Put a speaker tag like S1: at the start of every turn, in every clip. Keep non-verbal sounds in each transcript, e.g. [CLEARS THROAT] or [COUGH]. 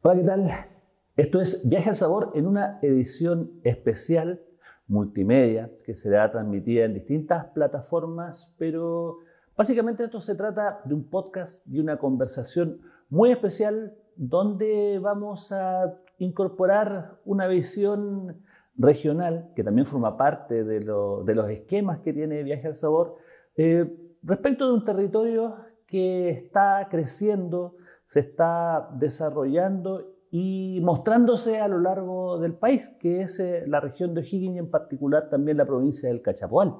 S1: Hola, ¿qué tal? Esto es Viaje al Sabor en una edición especial multimedia que será transmitida en distintas plataformas, pero básicamente esto se trata de un podcast y una conversación muy especial donde vamos a incorporar una visión regional que también forma parte de, los esquemas que tiene Viaje al Sabor eh, respecto de un territorio que está creciendo, se está desarrollando y mostrándose a lo largo del país, que es eh, la región de O'Higgins y en particular también la provincia del Cachapoal.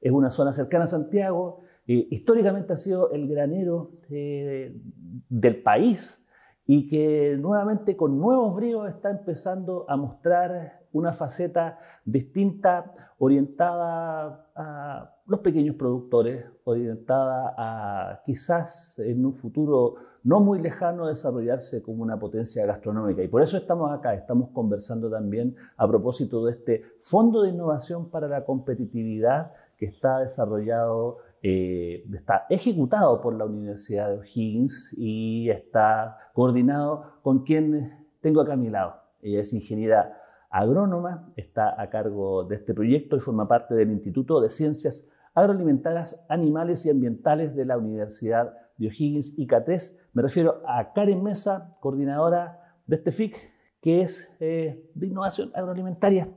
S1: Es una zona cercana a Santiago, eh, históricamente ha sido el granero eh, del país y que nuevamente con nuevos bríos está empezando a mostrar una faceta distinta, orientada a los pequeños productores, orientada a quizás en un futuro no muy lejano desarrollarse como una potencia gastronómica. Y por eso estamos acá, estamos conversando también a propósito de este Fondo de Innovación para la Competitividad que está desarrollado, eh, está ejecutado por la Universidad de O'Higgins y está coordinado con quien tengo acá a mi lado. Ella es ingeniera agrónoma, está a cargo de este proyecto y forma parte del Instituto de Ciencias Agroalimentarias, Animales y Ambientales de la Universidad de O'Higgins y K3. Me refiero a Karen Mesa, coordinadora de este FIC, que es eh, de innovación agroalimentaria.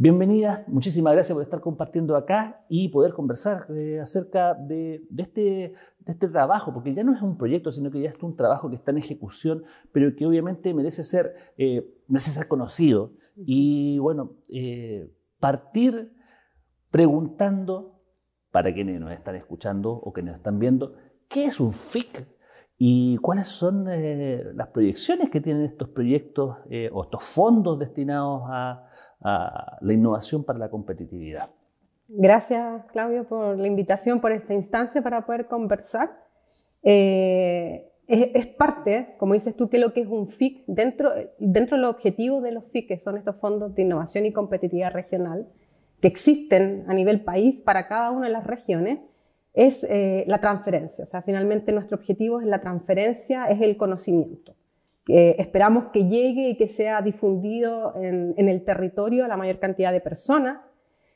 S1: Bienvenida, muchísimas gracias por estar compartiendo acá y poder conversar eh, acerca de, este, de, este, trabajo, porque ya no es un proyecto, sino que ya es un trabajo que está en ejecución, pero que obviamente merece ser, eh, merece ser conocido. Y bueno, partir preguntando, para quienes nos están escuchando o quienes nos están viendo, ¿qué es un FIC? ¿Y cuáles son eh, las proyecciones que tienen estos proyectos eh, o estos fondos destinados a, la innovación para la competitividad?
S2: Gracias, Claudio, por la invitación, por esta instancia para poder conversar. Eh, es, parte, como dices tú, que lo que es un FIC, dentro, dentro de los objetivos de los FIC, que son estos fondos de innovación y competitividad regional, que existen a nivel país para cada una de las regiones, es eh, la transferencia. O sea, finalmente nuestro objetivo es la transferencia, es el conocimiento. esperamos que llegue y que sea difundido en, el territorio a la mayor cantidad de personas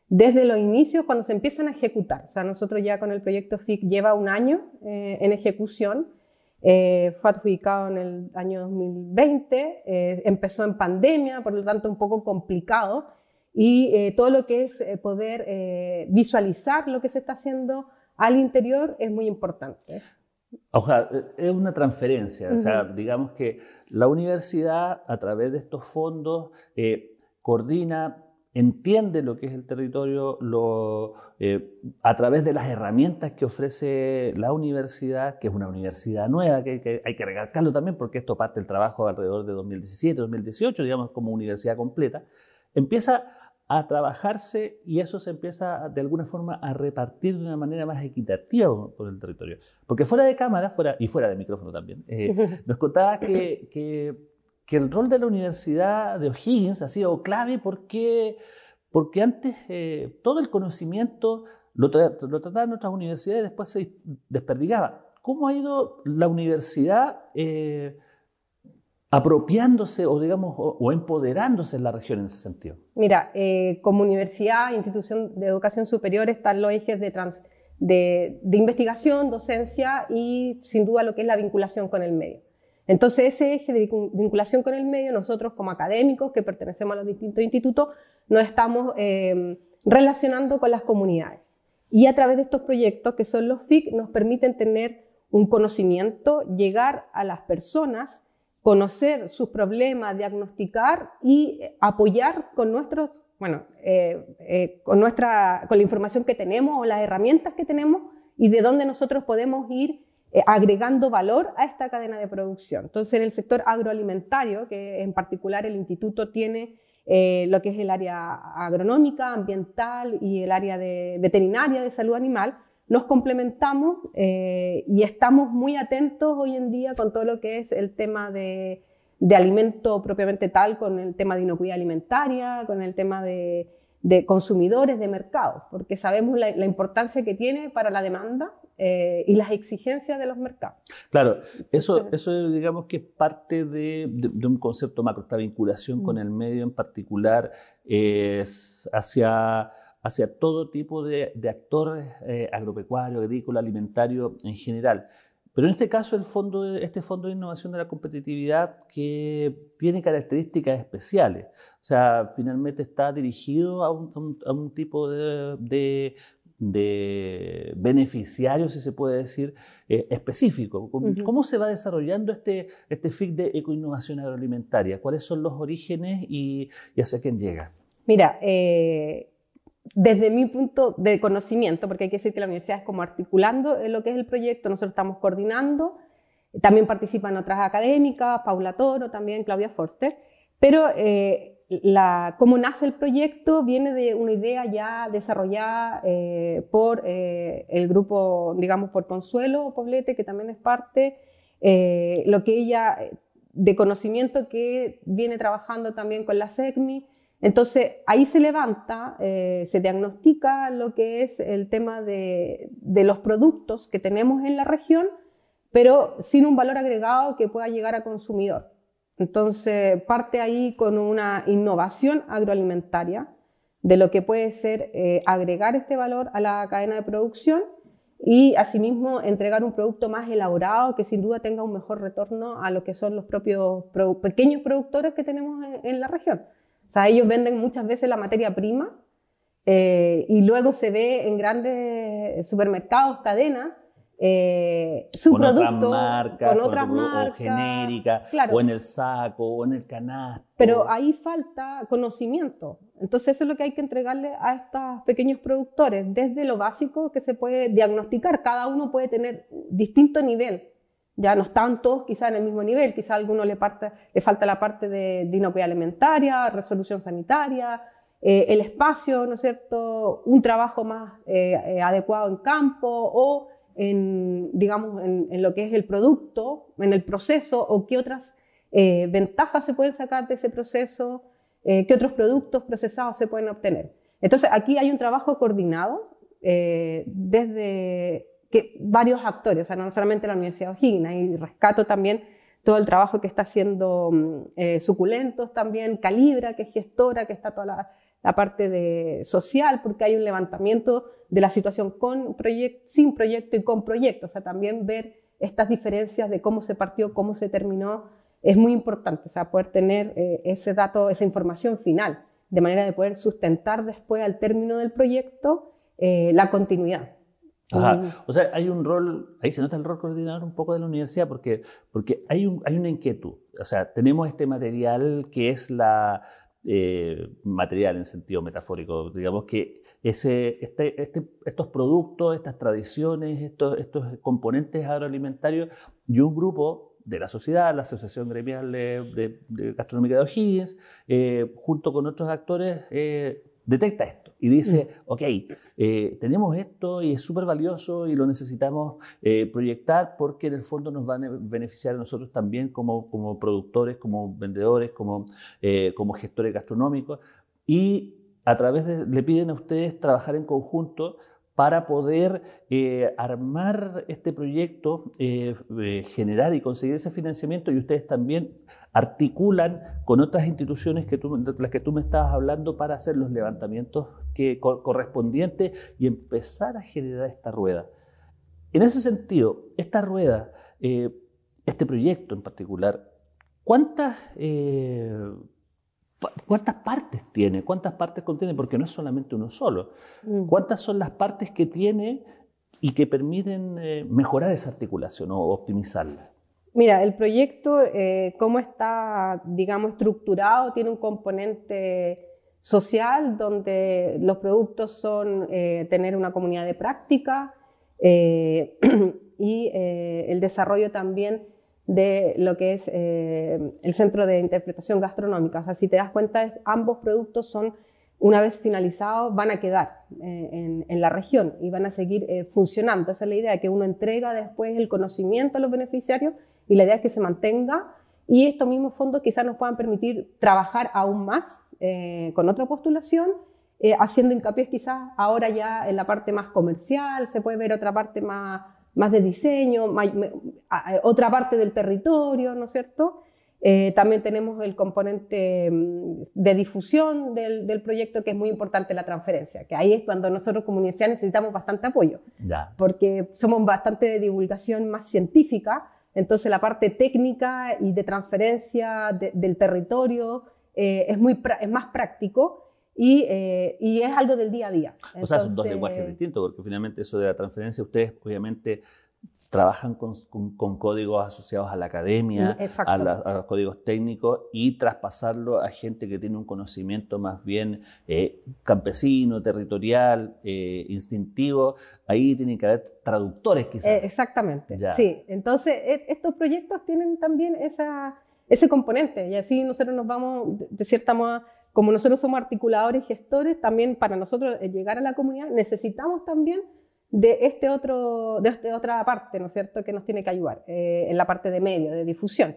S2: desde los inicios cuando se empiezan a ejecutar. O sea, nosotros ya con el proyecto FIC lleva un año eh, en ejecución. Eh, fue adjudicado en el año 2020, empezó en pandemia, por lo tanto un poco complicado, y todo lo que es poder visualizar lo que se está haciendo al interior es muy importante.
S1: O sea, es una transferencia. O sea, digamos que la universidad, a través de estos fondos, eh, coordina, entiende lo que es el territorio, lo, eh, a través de las herramientas que ofrece la universidad, que es una universidad nueva, que, que hay que recalcarlo también, porque esto parte del trabajo alrededor de 2017, 2018, digamos, como universidad completa, empieza a trabajarse y eso se empieza de alguna forma a repartir de una manera más equitativa por el territorio. Porque fuera de cámara fuera, y fuera de micrófono también, eh, [LAUGHS] nos contaba que, que, el rol de la Universidad de O'Higgins ha sido clave porque, porque antes eh, todo el conocimiento lo, lo trataban nuestras universidades y después se desperdigaba. ¿Cómo ha ido la universidad? Eh, apropiándose o, digamos, o, empoderándose en la región en ese sentido?
S2: Mira, eh, como universidad, institución de educación superior, están los ejes de, de, investigación, docencia y sin duda lo que es la vinculación con el medio. Entonces, ese eje de vinculación con el medio, nosotros como académicos que pertenecemos a los distintos institutos, nos estamos eh, relacionando con las comunidades. Y a través de estos proyectos, que son los FIC, nos permiten tener un conocimiento, llegar a las personas conocer sus problemas, diagnosticar y apoyar con nuestros, bueno, eh, eh, con nuestra, con la información que tenemos o las herramientas que tenemos y de dónde nosotros podemos ir eh, agregando valor a esta cadena de producción. Entonces, en el sector agroalimentario, que en particular el instituto tiene eh, lo que es el área agronómica, ambiental y el área de veterinaria de salud animal, nos complementamos eh, y estamos muy atentos hoy en día con todo lo que es el tema de, alimento propiamente tal, con el tema de inocuidad alimentaria, con el tema de, consumidores, de mercados, porque sabemos la, importancia que tiene para la demanda eh, y las exigencias de los mercados.
S1: Claro, eso, eso digamos que es parte de, un concepto macro, esta vinculación con mm. el medio en particular es hacia hacia todo tipo de, actores eh, agropecuarios, agrícola, alimentario en general. Pero en este caso, el fondo, este Fondo de Innovación de la Competitividad que tiene características especiales. O sea, finalmente está dirigido a un, tipo de, beneficiarios, si se puede decir, eh, específico. ¿Cómo, se va desarrollando este, este FIC de ecoinnovación agroalimentaria? ¿Cuáles son los orígenes y, hacia quién llega?
S2: Mira, eh, desde mi punto de conocimiento, porque hay que decir que la universidad es como articulando lo que es el proyecto, nosotros estamos coordinando, también participan otras académicas, Paula Toro, también Claudia Forster, pero eh, la, cómo nace el proyecto viene de una idea ya desarrollada eh, por eh, el grupo, digamos, por Consuelo Poblete, que también es parte, lo que ella, de conocimiento que viene trabajando también con la SECMI, entonces, ahí se levanta, eh, se diagnostica lo que es el tema de, los productos que tenemos en la región, pero sin un valor agregado que pueda llegar a consumidor. Entonces, parte ahí con una innovación agroalimentaria de lo que puede ser eh, agregar este valor a la cadena de producción y asimismo entregar un producto más elaborado que sin duda tenga un mejor retorno a lo que son los propios pequeños productores que tenemos en la región. O sea, ellos venden muchas veces la materia prima eh, y luego se ve en grandes supermercados, cadenas, eh, su
S1: con
S2: producto
S1: con otras marcas, o genérica, o en el saco, o en el canasto.
S2: Pero ahí falta conocimiento. Entonces eso es lo que hay que entregarle a estos pequeños productores, desde lo básico que se puede diagnosticar. Cada uno puede tener distinto nivel ya no están todos quizá en el mismo nivel, quizá a alguno le, le falta la parte de, de, inocuidad alimentaria, resolución sanitaria, eh, el espacio, ¿no es cierto?, un trabajo más eh, eh, adecuado en campo o en, digamos, en, lo que es el producto, en el proceso, o qué otras ventajas se pueden sacar de ese proceso, qué otros productos procesados se pueden obtener. Entonces, aquí hay un trabajo coordinado desde que varios actores, o sea, no solamente la Universidad O'Higgins, y rescato también todo el trabajo que está haciendo mm, eh, Suculentos también, Calibra, que es gestora, que está toda la, parte de social, porque hay un levantamiento de la situación con proyecto, sin proyecto y con proyecto, o sea, también ver estas diferencias de cómo se partió, cómo se terminó, es muy importante, o sea, poder tener eh, ese dato, esa información final, de manera de poder sustentar después al término del proyecto eh, la continuidad.
S1: O sea, hay un rol, ahí se nota el rol coordinador un poco de la universidad porque, porque hay, un, hay una inquietud. O sea, tenemos este material que es la eh, material en sentido metafórico, digamos que este, este, estos productos, estas tradiciones, estos, componentes agroalimentarios y un grupo de la sociedad, la Asociación Gremial de, Gastronómica de O'Higgins, eh, junto con otros actores, eh, detecta esto y dice, mm. ok, eh, tenemos esto y es súper valioso y lo necesitamos eh, proyectar porque en el fondo nos va a beneficiar a nosotros también como, como productores, como vendedores, como, eh, como gestores gastronómicos y a través de, le piden a ustedes trabajar en conjunto para poder eh, armar este proyecto, eh, eh, generar y conseguir ese financiamiento y ustedes también articulan con otras instituciones que tú, las que tú me estabas hablando para hacer los levantamientos que, correspondientes y empezar a generar esta rueda. En ese sentido, esta rueda, este proyecto en particular, ¿cuántas ¿Cuántas partes tiene? ¿Cuántas partes contiene? Porque no es solamente uno solo. Mm. ¿Cuántas son las partes que tiene y que permiten eh, mejorar esa articulación o optimizarla?
S2: Mira, el proyecto, eh, cómo está, digamos, estructurado, tiene un componente social donde los productos son eh, tener una comunidad de práctica [CLEARS THROAT] y el desarrollo también de lo que es el Centro de Interpretación Gastronómica. O sea, si te das cuenta, ambos productos son una vez finalizados, van a quedar eh, en, la región y van a seguir eh, funcionando. Esa es la idea, que uno entrega después el conocimiento a los beneficiarios y la idea es que se mantenga y estos mismos fondos quizás nos puedan permitir trabajar aún más eh, con otra postulación, haciendo hincapié quizás ahora ya en la parte más comercial, se puede ver otra parte más, más de diseño, otra parte del territorio, ¿no es cierto? Eh, también tenemos el componente mm, de difusión del, proyecto, que es muy importante la transferencia, que ahí es cuando nosotros como universidad necesitamos bastante apoyo, porque somos bastante de divulgación más científica, entonces la parte técnica y de transferencia del territorio eh, es, muy, es más práctico. Y, eh, y, es algo del día a día.
S1: o sea, son dos lenguajes distintos, porque finalmente eso de la transferencia, ustedes obviamente trabajan con, códigos asociados a la academia, a, los códigos técnicos y traspasarlo a gente que tiene un conocimiento más bien eh, campesino, territorial, eh, instintivo. Ahí tienen que haber traductores quizás.
S2: Eh, exactamente, sí. Entonces, e, estos proyectos tienen también esa, ese componente y así nosotros nos vamos, de cierta manera, como nosotros somos articuladores y gestores, también para nosotros llegar a la comunidad necesitamos también de, este otro, de esta otra parte, ¿no es cierto?, que nos tiene que ayudar eh, en la parte de medio, de difusión.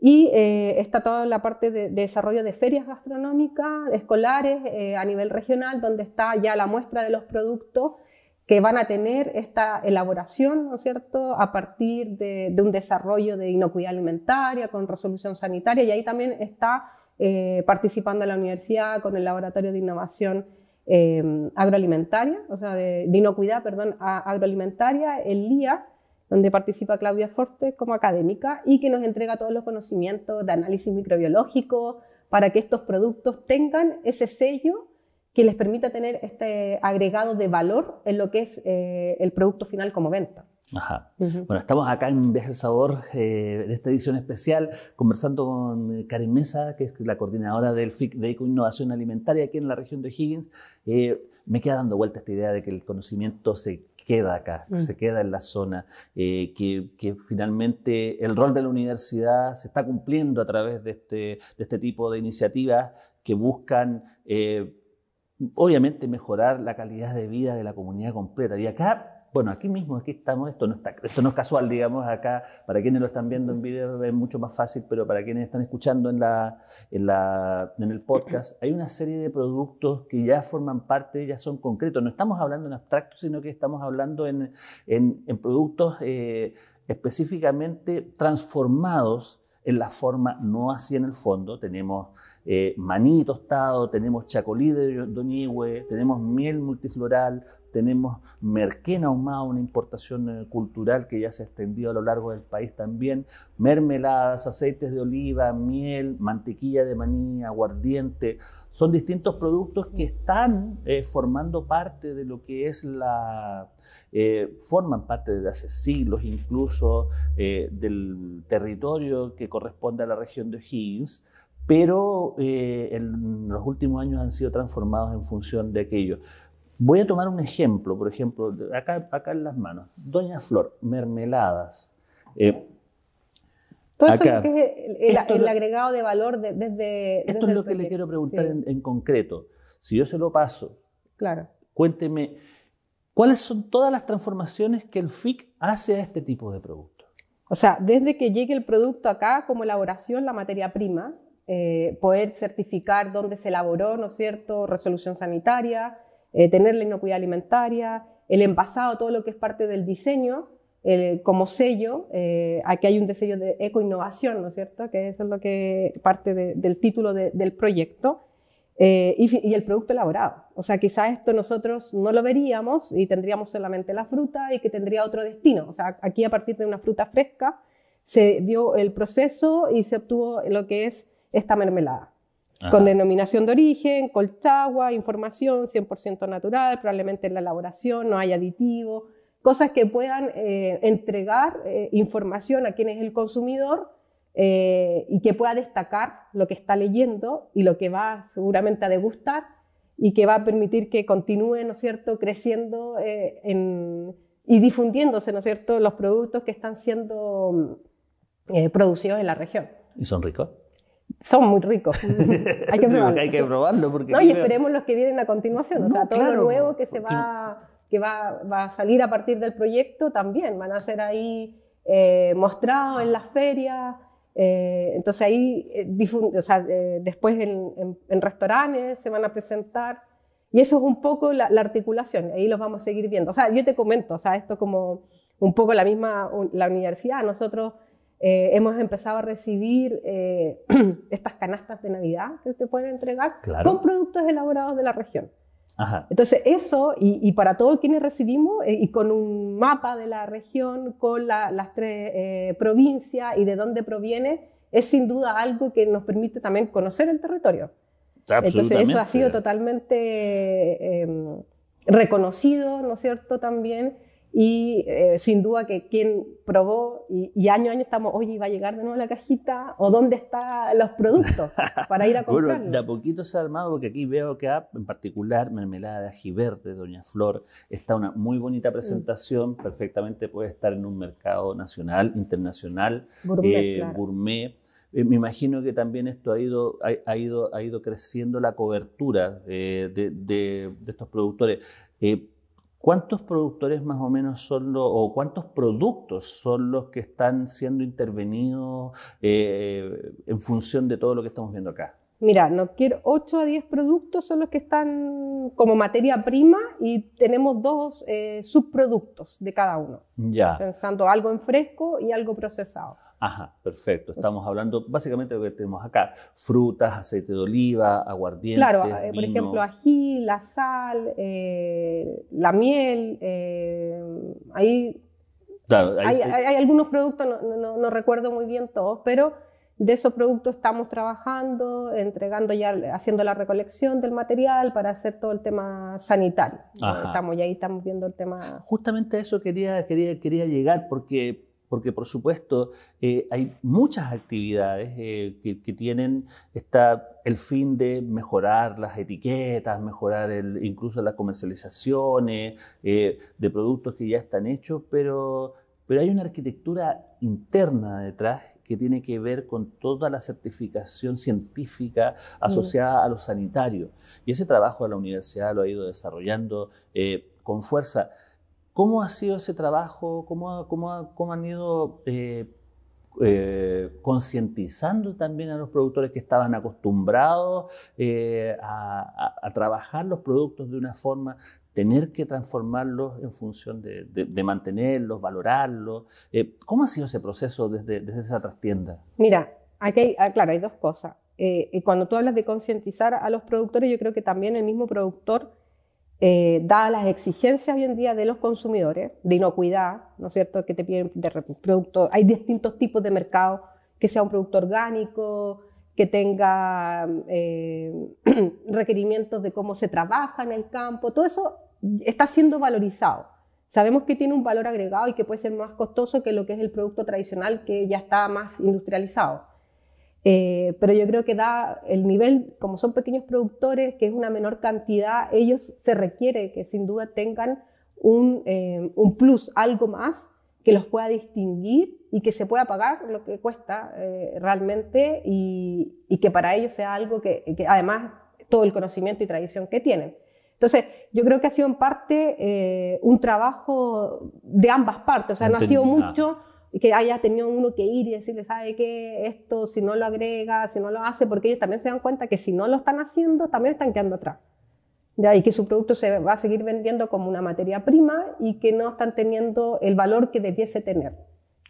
S2: Y eh, está toda la parte de, desarrollo de ferias gastronómicas escolares eh, a nivel regional, donde está ya la muestra de los productos que van a tener esta elaboración, ¿no es cierto?, a partir de, de un desarrollo de inocuidad alimentaria con resolución sanitaria. Y ahí también está participando la universidad con el Laboratorio de Innovación Em, agroalimentaria, o sea, de, inocuidad, perdón, agroalimentaria, el LIA, donde participa Claudia Forte como académica y que nos entrega todos los conocimientos de análisis microbiológico para que estos productos tengan ese sello que les permita tener este agregado de valor en lo que es eh, el producto final como venta.
S1: Ajá. Bueno, estamos acá en Viaje al Sabor eh, de esta edición especial conversando con eh, Karen Mesa, que es la coordinadora del FIC de Innovación Alimentaria aquí en la región de Higgins. Eh, me queda dando vuelta esta idea de que el conocimiento se queda acá, mm. se queda en la zona, que, que, finalmente el rol de la universidad se está cumpliendo a través de este, de este tipo de iniciativas que buscan obviamente mejorar la calidad de vida de la comunidad completa. Y acá bueno, aquí mismo, aquí estamos, esto no, está, esto no es casual, digamos, acá, para quienes lo están viendo en video es mucho más fácil, pero para quienes están escuchando en, la, en, la, en el podcast, hay una serie de productos que ya forman parte, ya son concretos. No estamos hablando en abstracto, sino que estamos hablando en, en, productos eh, específicamente transformados en la forma, no así en el fondo. Tenemos eh, maní tostado, tenemos chacolí de Doñigüe, tenemos miel multifloral, tenemos merquén ahumado, una importación eh, cultural que ya se ha extendido a lo largo del país también, mermeladas, aceites de oliva, miel, mantequilla de maní, aguardiente. Son distintos productos que están eh, formando parte de lo que es la... Eh, forman parte desde hace siglos incluso del territorio que corresponde a la región de O'Higgins, pero en los últimos años han sido transformados en función de aquello. Voy a tomar un ejemplo, por ejemplo, acá, acá en las manos. Doña Flor, mermeladas.
S2: Eh, Todo eso es el, agregado de valor desde...
S1: esto es lo que le quiero preguntar en, concreto. Si yo se lo paso,
S2: claro.
S1: cuénteme, ¿cuáles son todas las transformaciones que el FIC hace a este tipo de producto?
S2: O sea, desde que llegue el producto acá como elaboración, la materia prima, eh, poder certificar dónde se elaboró, ¿no es cierto?, resolución sanitaria, eh, tener la inocuidad alimentaria, el envasado, todo lo que es parte del diseño, como sello, eh, aquí hay un diseño de ecoinnovación, ¿no es cierto? Que eso es lo que parte del título del proyecto. Eh, y, el producto elaborado. O sea, quizás esto nosotros no lo veríamos y tendríamos solamente la fruta y que tendría otro destino. O sea, aquí a partir de una fruta fresca se vio el proceso y se obtuvo lo que es esta mermelada con denominación de origen, colchagua, información 100% natural, probablemente en la elaboración no hay aditivo, cosas que puedan eh, entregar eh, información a quien es el consumidor eh, y que pueda destacar lo que está leyendo y lo que va seguramente a degustar y que va a permitir que continúe, ¿no es cierto?, creciendo en, y difundiéndose, ¿no es cierto?, los productos que están siendo eh, producidos en la región.
S1: ¿Y son ricos?
S2: Son muy ricos. [LAUGHS]
S1: hay que probarlo. hay que probarlo porque
S2: no, y esperemos los que vienen a continuación, o sea, todo lo nuevo que se va, que va, va, a salir a partir del proyecto también van a ser ahí eh, mostrados en las ferias. Eh, entonces ahí, o sea, después en, en, restaurantes se van a presentar y eso es un poco la, la, articulación, ahí los vamos a seguir viendo. O sea, yo te comento, o sea, esto como un poco la misma, la universidad, nosotros eh, hemos empezado a recibir eh, [CLEARS THROAT] estas canastas de Navidad que se pueden entregar con productos elaborados de la región. Entonces, eso, y, para todos quienes recibimos, eh, y con un mapa de la región, con las tres provincias y de dónde proviene, es sin duda algo que nos permite también conocer el territorio. Entonces, eso ha sido totalmente em, reconocido, ¿no es cierto?, también y eh, sin duda que quien probó, y, año a año estamos, oye, ¿va a llegar de nuevo la cajita? ¿O dónde están los productos para ir a comprarlos? [LAUGHS]
S1: bueno, de a poquito se ha armado, porque aquí veo que en particular mermelada de ají verde, Doña Flor, está una muy bonita presentación, mm. perfectamente puede estar en un mercado nacional, internacional, gourmet. Eh, eh, me imagino que también esto ha ido, ha, ido, ha ido creciendo la cobertura de, de, estos productores. ¿Cuántos productores más o menos son los, o cuántos productos son los que están siendo intervenidos eh, en función de todo lo que estamos viendo acá?
S2: Mira, no quiero 8 a 10 productos son los que están como materia prima y tenemos dos eh, subproductos de cada uno.
S1: Ya.
S2: Pensando algo en fresco y algo procesado.
S1: Ajá, perfecto. Estamos hablando básicamente de lo que tenemos acá. Frutas, aceite de oliva, aguardiente.
S2: Claro, eh, por ejemplo, ají, la sal, eh, la miel. Eh, ahí, hay, algunos productos, no, recuerdo muy bien todos, pero de esos productos estamos trabajando, entregando ya, haciendo la recolección del material para hacer todo el tema sanitario. Estamos, y ahí estamos viendo el tema.
S1: Justamente a eso quería, quería, quería llegar, porque porque por supuesto eh, hay muchas actividades eh, que, tienen el fin de mejorar las etiquetas, mejorar incluso las comercializaciones eh, de productos que ya están hechos, pero, pero hay una arquitectura interna detrás que tiene que ver con toda la certificación científica asociada a lo sanitario. Y ese trabajo de la universidad lo ha ido desarrollando con fuerza. ¿Cómo ha sido ese trabajo? ¿Cómo, han ido eh, eh, concientizando también a los productores que estaban acostumbrados eh, a, trabajar los productos de una forma, tener que transformarlos en función de, mantenerlos, valorarlos? ¿Cómo ha sido ese proceso desde, esa trastienda?
S2: Mira, aquí ah, claro, hay dos cosas. cuando tú hablas de concientizar a los productores, yo creo que también el mismo productor eh, dadas las exigencias hoy en día de los consumidores, de inocuidad, ¿no es cierto?, que te piden de productos, hay distintos tipos de mercado, que sea un producto orgánico, que tenga eh, [CLEARS THROAT] requerimientos de cómo se trabaja en el campo, todo eso está siendo valorizado. Sabemos que tiene un valor agregado y que puede ser más costoso que lo que es el producto tradicional que ya está más industrializado. Eh, pero yo creo que da el nivel, como son pequeños productores, que es una menor cantidad, ellos se requiere que sin duda tengan un, eh, un plus, algo más que los pueda distinguir y que se pueda pagar lo que cuesta eh, realmente y, y, que para ellos sea algo que, que, además todo el conocimiento y tradición que tienen. Entonces, yo creo que ha sido en parte un trabajo de ambas partes, o sea, no ha sido mucho que haya tenido uno que ir y decirle, ¿sabe qué? Esto, si no lo agrega, si no lo hace, porque ellos también se dan cuenta que si no lo están haciendo, también están quedando atrás. ¿ya? Y que su producto se va a seguir vendiendo como una materia prima y que no están teniendo el valor que debiese tener.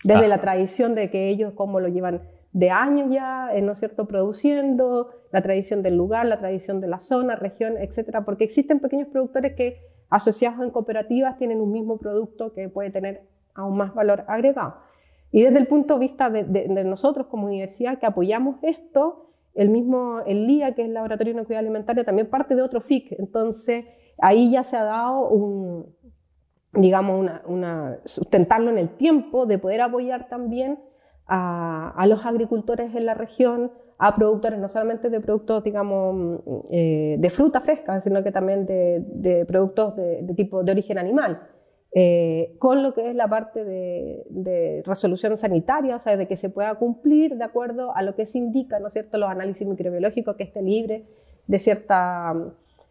S2: Desde la tradición de que ellos, como lo llevan de años ya, eh, ¿no es cierto?, produciendo, la tradición del lugar, la tradición de la zona, región, etcétera, porque existen pequeños productores que asociados en cooperativas tienen un mismo producto que puede tener aún más valor agregado. Y desde el punto de vista de, nosotros como universidad que apoyamos esto, el mismo, el LIA, que es el Laboratorio de Inocuidad Alimentaria, también parte de otro FIC. Entonces, ahí ya se ha dado un, digamos, una, sustentarlo en el tiempo, de poder apoyar también a, los agricultores en la región, a productores no solamente de productos, digamos, eh, de fruta fresca, sino que también de, productos de, tipo de origen animal. Eh, con lo que es la parte de, resolución sanitaria, o sea, de que se pueda cumplir de acuerdo a lo que se indica, ¿no es cierto?, los análisis microbiológicos, que esté libre de, cierta,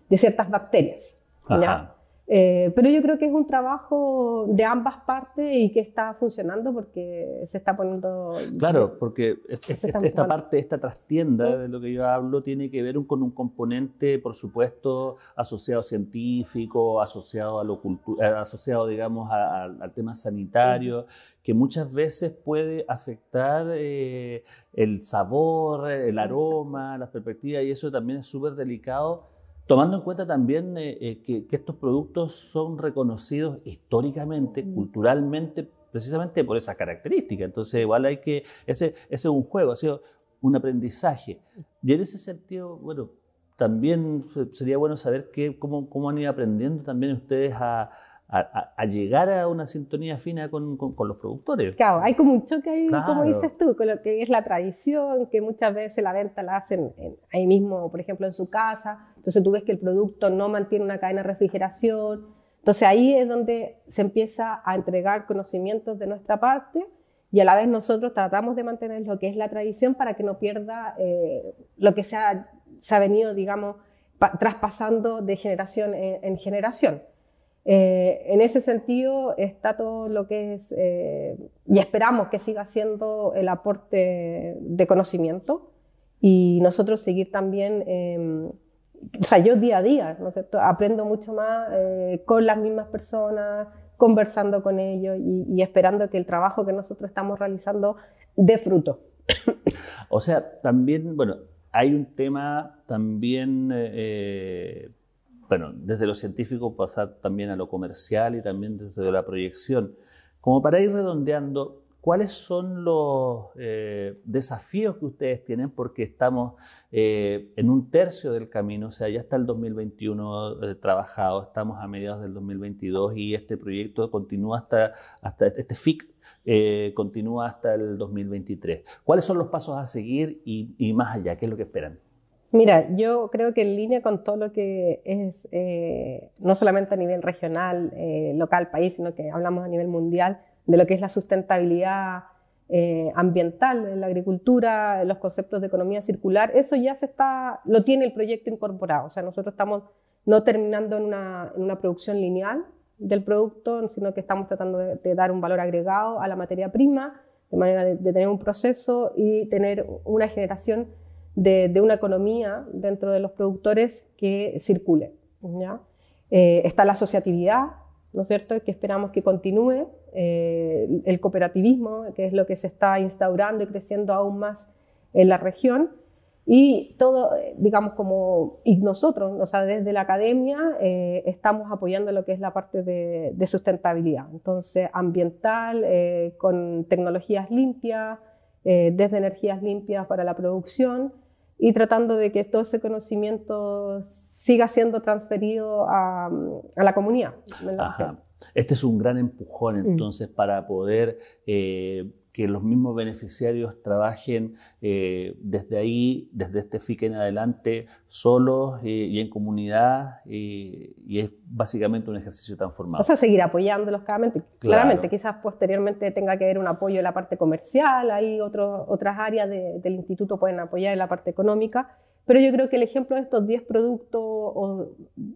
S2: de ciertas bacterias. Eh, pero yo creo que es un trabajo de ambas partes y que está funcionando porque se está poniendo...
S1: Claro, porque esta parte, esta trastienda de lo que yo hablo, tiene que ver con un componente, por supuesto, asociado científico, asociado a lo eh, asociado, digamos, al tema sanitario, que muchas veces puede afectar eh, el sabor, el aroma, las perspectivas, y eso también es súper delicado Tomando en cuenta también eh, eh, que, estos productos son reconocidos históricamente, mm. culturalmente, precisamente por esa característica. Entonces, igual hay que, ese, ese es un juego, ha sido un aprendizaje. Y en ese sentido, bueno, también sería bueno saber que, cómo, cómo han ido aprendiendo también ustedes a, a, llegar a una sintonía fina con, con, los productores.
S2: Claro, hay como un choque ahí, como dices tú, con lo que es la tradición, que muchas veces la venta la hacen ahí mismo, por ejemplo, en su casa. Entonces tú ves que el producto no mantiene una cadena de refrigeración. Entonces ahí es donde se empieza a entregar conocimientos de nuestra parte y a la vez nosotros tratamos de mantener lo que es la tradición para que no pierda eh, lo que se ha, se ha, venido, digamos, traspasando de generación en generación. Eh, en ese sentido está todo lo que es, eh, y esperamos que siga siendo el aporte de conocimiento y nosotros seguir también, em, o sea, yo día a día, ¿no es cierto? Aprendo mucho más eh, con las mismas personas, conversando con ellos y, esperando que el trabajo que nosotros estamos realizando dé fruto.
S1: O sea, también, bueno, hay un tema también bueno, desde lo científico pasar también a lo comercial y también desde la proyección. Como para ir redondeando, ¿cuáles son los eh, desafíos que ustedes tienen? Porque estamos eh, en un tercio del camino, o sea, ya está el 2021 eh, trabajado, estamos a mediados del 2022 y este proyecto continúa hasta, hasta este FIC continúa hasta el 2023. ¿Cuáles son los pasos a seguir y, más allá? ¿Qué es lo que esperan?
S2: Mira, yo creo que en línea con todo lo que es, eh, no solamente a nivel regional, eh, local, país, sino que hablamos a nivel mundial, de lo que es la sustentabilidad eh, ambiental en la agricultura, los conceptos de economía circular, eso ya se está, lo tiene el proyecto incorporado. O sea, nosotros estamos no terminando en una, producción lineal del producto, sino que estamos tratando de, dar un valor agregado a la materia prima, de manera de tener un proceso y tener una generación de, una economía dentro de los productores que circule. Eh, está la asociatividad, ¿no es cierto?, que esperamos que continúe, eh, el cooperativismo, que es lo que se está instaurando y creciendo aún más en la región, y todo, digamos, como nosotros, o sea, desde la academia eh, estamos apoyando lo que es la parte de, de sustentabilidad, entonces ambiental, con tecnologías limpias, desde energías limpias para la producción, y tratando de que todo ese conocimiento siga siendo transferido a, la comunidad.
S1: Este es un gran empujón mm. entonces para poder eh, que los mismos beneficiarios trabajen eh, desde ahí, desde este FIC en adelante, solos eh, y en comunidad, y es básicamente un ejercicio transformado.
S2: O sea, seguir apoyándolos claramente. Claramente, quizás posteriormente tenga que haber un apoyo en la parte comercial, hay otras áreas del instituto pueden apoyar en la parte económica, pero yo creo que el ejemplo de estos 10 productos, o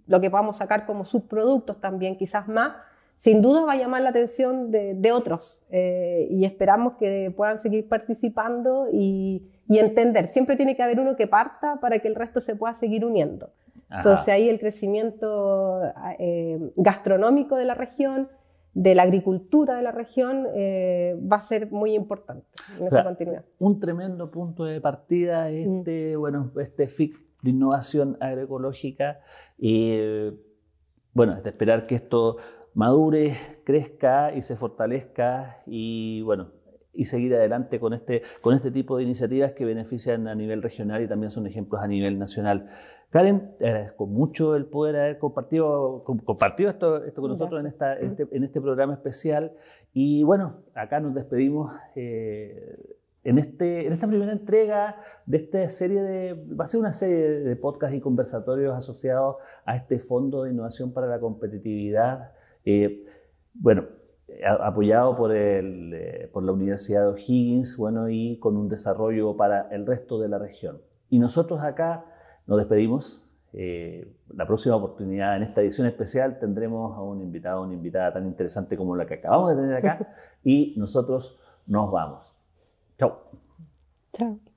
S2: lo que podamos sacar como subproductos también, quizás más, sin duda va a llamar la atención de, otros eh, y esperamos que puedan seguir participando y, entender. Siempre tiene que haber uno que parta para que el resto se pueda seguir uniendo. Entonces ahí el crecimiento eh, gastronómico de la región, de la agricultura de la región, eh, va a ser muy importante en esa continuidad.
S1: Un tremendo punto de partida mm. este, bueno, este FIC de innovación agroecológica y bueno, de esperar que esto madure, crezca y se fortalezca y bueno, y seguir adelante con este, con este tipo de iniciativas que benefician a nivel regional y también son ejemplos a nivel nacional. Karen, te agradezco mucho el poder haber compartido, compartido esto, esto con nosotros en, esta, este, en, este, programa especial. Y bueno, acá nos despedimos eh, en, este, en esta primera entrega de esta serie de, va a ser una serie de podcasts y conversatorios asociados a este Fondo de Innovación para la Competitividad eh, Bueno, apoyado por, el, eh, por la Universidad de O'Higgins, bueno, y con un desarrollo para el resto de la región. Y nosotros acá nos despedimos. Eh, la próxima oportunidad, en esta edición especial, tendremos a un invitado, una invitada tan interesante como la que acabamos de tener acá, [LAUGHS] y nosotros nos vamos. Chao. Chao.